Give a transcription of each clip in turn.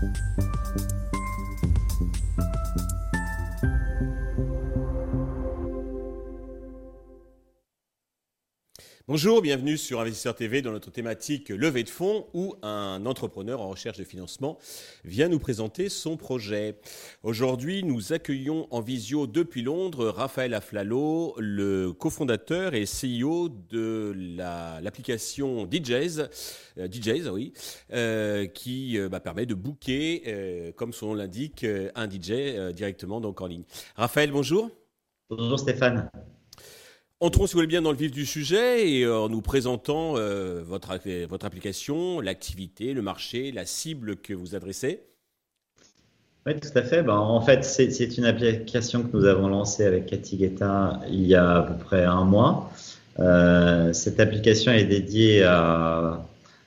Thank you. Bonjour, bienvenue sur Investisseur TV dans notre thématique levée de fonds où un entrepreneur en recherche de financement vient nous présenter son projet. Aujourd'hui, nous accueillons en visio depuis Londres Raphaël Aflalo, le cofondateur et CEO de l'application DJs, euh, DJs oui, euh, qui euh, bah, permet de booker, comme son nom l'indique, un DJ directement donc en ligne. Raphaël, bonjour. Bonjour Stéphane. Entrons, si vous voulez bien, dans le vif du sujet et euh, en nous présentant euh, votre, votre application, l'activité, le marché, la cible que vous adressez. Oui, tout à fait. Ben, en fait, c'est une application que nous avons lancée avec Cathy Guetta il y a à peu près un mois. Euh, cette application est dédiée à,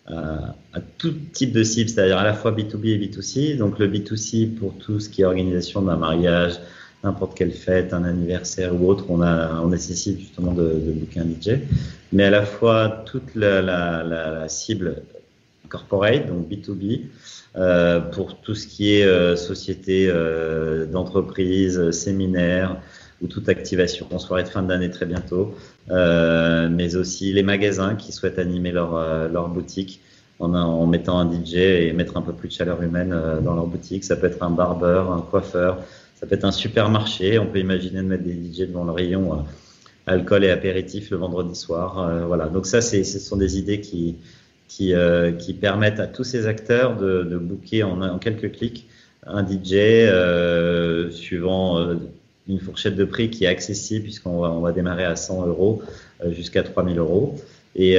à, tout type de cible, c'est-à-dire à la fois B2B et B2C. Donc le B2C pour tout ce qui est organisation d'un mariage, n'importe quelle fête, un anniversaire ou autre, on, a, on nécessite justement de, de un DJ. Mais à la fois toute la, la, la, cible corporate, donc B2B, euh, pour tout ce qui est euh, société euh, d'entreprise, séminaire ou toute activation, on soirée de fin d'année très bientôt, euh, mais aussi les magasins qui souhaitent animer leur, euh, leur boutique en, en, mettant un DJ et mettre un peu plus de chaleur humaine euh, dans leur boutique. Ça peut être un barbeur, un coiffeur, ça peut être un supermarché. On peut imaginer de mettre des DJ devant le rayon euh, alcool et apéritif le vendredi soir. Euh, voilà. Donc ça, ce sont des idées qui, qui, euh, qui, permettent à tous ces acteurs de, de booker en, en, quelques clics un DJ euh, suivant euh, une fourchette de prix qui est accessible puisqu'on va, on va démarrer à 100 euros jusqu'à 3000 euros. Et,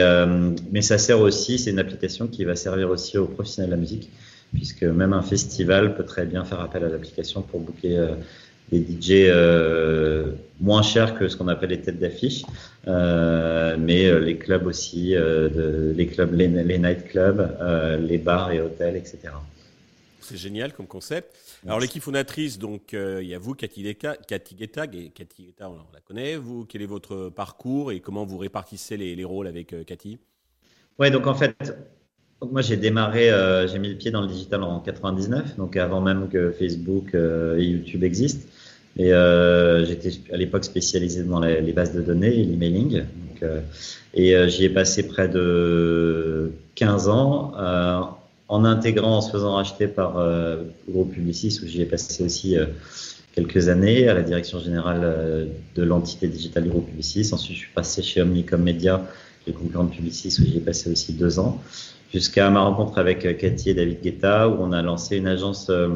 mais ça sert aussi, c'est une application qui va servir aussi aux professionnels de la musique puisque même un festival peut très bien faire appel à l'application pour booker euh, des DJ euh, moins chers que ce qu'on appelle les têtes d'affiche, euh, mais les clubs aussi, de, les clubs, les, les night clubs, les bars et hôtels, etc. C'est génial comme concept. Alors l'équipe fondatrice, donc il y a vous, Cathy Guetta, Cathy Guetta, Cathy Guetta, on la connaît. Vous, quel est votre parcours et comment vous répartissez les, les rôles avec Cathy? Ouais, donc en fait, donc moi j'ai démarré, euh, j'ai mis le pied dans le digital en 99, donc avant même que Facebook euh, et YouTube existent. Et euh, j'étais à l'époque spécialisé dans les, bases de données et l'emailing. Euh, et euh, j'y ai passé près de 15 ans en intégrant, en se faisant racheter par Groupe Publicis, où j'y ai passé aussi quelques années à la direction générale de l'entité digitale du Publicis. Ensuite, je suis passé chez Omnicom Media, les concurrents de Publicis, où j'y ai passé aussi deux ans jusqu'à ma rencontre avec euh, Cathy et David Guetta, où on a lancé une agence euh,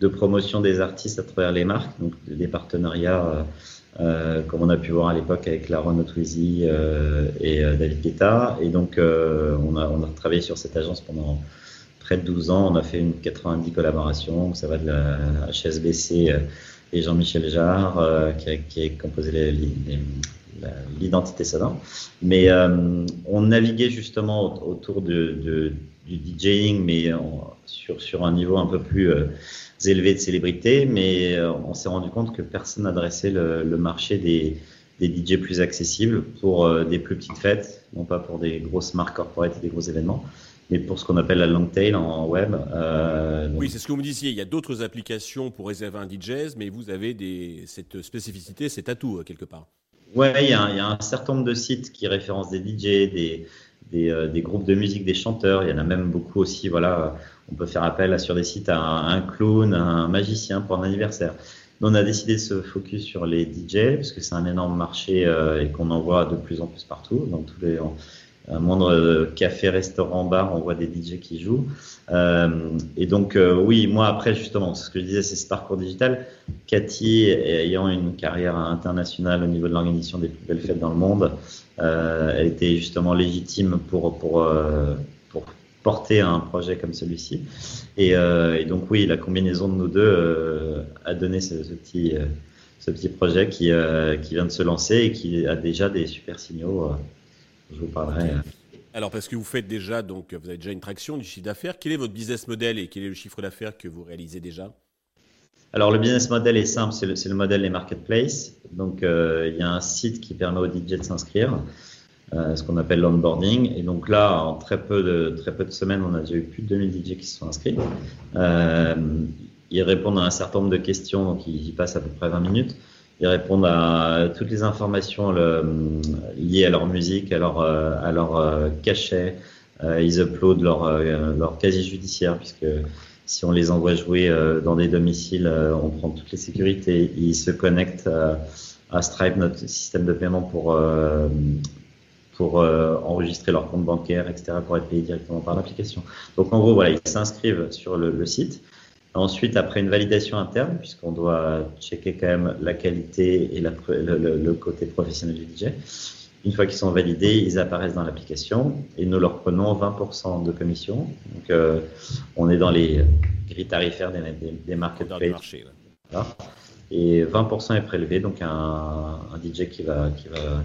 de promotion des artistes à travers les marques, donc des partenariats, euh, comme on a pu voir à l'époque avec la Renault Twizy euh, et David Guetta. Et donc, on, a, travaillé sur cette agence pendant près de 12 ans. On a fait une 90 collaborations, ça va de la HSBC et Jean-Michel Jarre, qui, a, composé les, l'identité sonore. Mais euh, on naviguait justement autour de, de, du DJing, mais sur, sur un niveau un peu plus euh, élevé de célébrité. Mais euh, on s'est rendu compte que personne n'adressait le, le, marché des, des DJ plus accessibles pour euh, des plus petites fêtes, non pas pour des grosses marques corporate et des gros événements mais pour ce qu'on appelle la long tail en web. Euh. Oui, c'est ce que vous me disiez. Il y a d'autres applications pour réserver un DJ, mais vous avez des, cette spécificité, cet atout quelque part. Ouais, il y, y, a un certain nombre de sites qui référencent des DJ, des, des, euh, des, groupes de musique, des chanteurs. Il y en a même beaucoup aussi. Voilà, on peut faire appel sur des sites à un, un clown, un magicien pour un anniversaire. Nous, on a décidé de se focus sur les DJ parce que c'est un énorme marché euh, et qu'on en voit de plus en plus partout, dans tous les un moindre café, restaurant, bar, on voit des DJ qui jouent. Euh, et donc, euh, oui, moi, après, justement, ce que je disais, c'est ce parcours digital. Cathy, ayant une carrière internationale au niveau de l'organisation des plus belles fêtes dans le monde, euh, elle était justement légitime pour, pour, euh, pour porter un projet comme celui-ci. Et, euh, et, donc, oui, la combinaison de nous deux a donné ce, ce petit, ce petit projet qui, qui vient de se lancer et qui a déjà des super signaux je vous parlerai. Okay. Alors, parce que vous faites déjà, donc, vous avez déjà une traction du chiffre d'affaires. Quel est votre business model et quel est le chiffre d'affaires que vous réalisez déjà? Alors, le business model est simple, c'est le, le, modèle des marketplaces. Donc, euh, il y a un site qui permet aux DJ de s'inscrire. ce qu'on appelle l'onboarding. Et donc là, en très peu de très peu de semaines, on a déjà eu plus de 2000 DJ qui se sont inscrits. ils répondent à un certain nombre de questions, donc ils y passent à peu près 20 minutes. Ils répondent à toutes les informations liées à leur musique, à leur, à leur cachet. ils uploadent leur, leur casier judiciaire, puisque si on les envoie jouer euh, dans des domiciles, euh, on prend toutes les sécurités. Ils se connectent euh, à Stripe, notre système de paiement, pour, pour enregistrer leur compte bancaire, etc., pour être payé directement par l'application. Donc en gros, voilà, ils s'inscrivent sur le, site. Ensuite, après une validation interne, puisqu'on doit checker quand même la qualité et la, le, côté professionnel du DJ, une fois qu'ils sont validés, ils apparaissent dans l'application et nous leur prenons 20% de commission. Donc, euh, on est dans les grilles tarifaires des, des, des marketplaces. Et 20% est prélevé, donc un, un, DJ qui va, qui va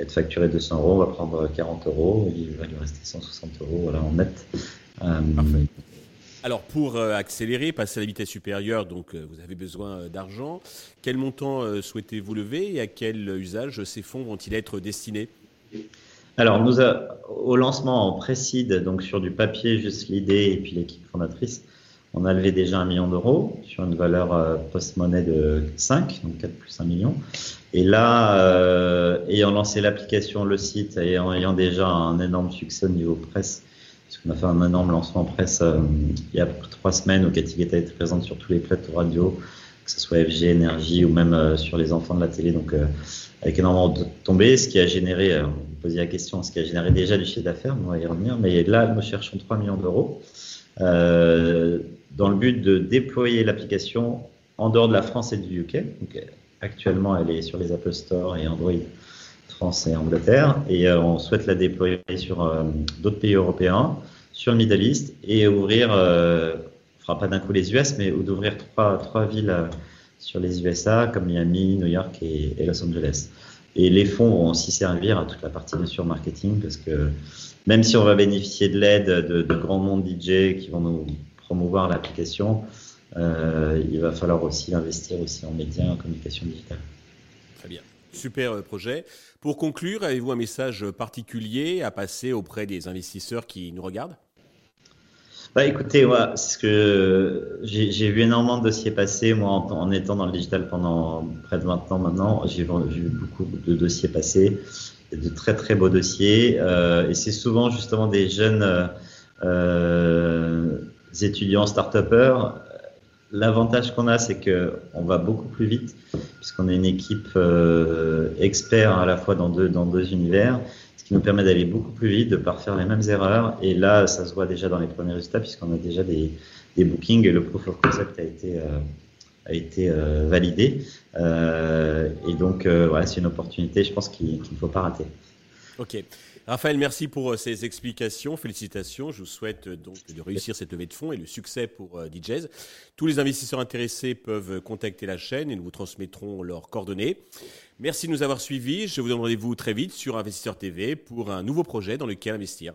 être facturé 200 euros va prendre 40 euros, il va lui rester 160 euros voilà, en net. Euh, Parfait. Alors pour euh, accélérer, passer à la vitesse supérieure, donc euh, vous avez besoin euh, d'argent. Quel montant souhaitez-vous lever et à quel usage ces fonds vont-ils être destinés? Alors nous, au lancement en précide, donc sur du papier, juste l'idée et puis l'équipe fondatrice, on a levé déjà un million d'euros sur une valeur post-monnaie de 5, donc 4 plus 1 million. Et là, ayant lancé l'application, le site, et en ayant déjà un énorme succès au niveau presse, on a fait un énorme lancement en presse euh, il y a trois semaines où Cathy Guetta été présente sur tous les plateaux radio, que ce soit FG, Énergie ou même euh, sur les enfants de la télé. Donc, euh, avec énormément de tombées, ce qui a généré, vous posiez la question, ce qui a généré déjà du chiffre d'affaires, on va y revenir. Mais là, nous cherchons 3 millions d'euros dans le but de déployer l'application en dehors de la France et du UK. Donc, actuellement, elle est sur les Apple Store et Android France et Angleterre, et euh, on souhaite la déployer sur euh, d'autres pays européens, sur le Middle East, et ouvrir, euh, on fera pas d'un coup les US, mais d'ouvrir trois, trois villes sur les USA, comme Miami, New York et, Los Angeles. Et les fonds vont aussi servir à toute la partie, bien sûr, marketing, parce que même si on va bénéficier de l'aide de, de grands mondes DJ qui vont nous promouvoir l'application, il va falloir aussi investir aussi en médias, en communication digitale. Très bien. Super euh, projet. Pour conclure, avez-vous un message particulier à passer auprès des investisseurs qui nous regardent? Bah, écoutez, ce que j'ai vu énormément de dossiers passer, moi, en, étant dans le digital pendant près de 20 ans maintenant, j'ai vu beaucoup de dossiers passer, de très très beaux dossiers, euh, et c'est souvent justement des jeunes euh, étudiants start-upers L'avantage qu'on a, c'est que on va beaucoup plus vite, puisqu'on est une équipe euh, expert à la fois dans deux, dans deux univers, ce qui nous permet d'aller beaucoup plus vite, de ne pas refaire les mêmes erreurs. Et là, ça se voit déjà dans les premiers résultats, puisqu'on a déjà des, des bookings et le proof of concept a été, euh, a été euh, validé. Euh, et donc, euh, voilà, c'est une opportunité, je pense, qu'il ne faut pas rater. Ok. Raphaël, merci pour euh, ces explications. Félicitations. Je vous souhaite euh, donc de réussir cette levée de fonds et le succès pour euh, DJs. Tous les investisseurs intéressés peuvent contacter la chaîne et nous vous transmettrons leurs coordonnées. Merci de nous avoir suivis. Je vous donne rendez-vous très vite sur Investisseur TV pour un nouveau projet dans lequel investir.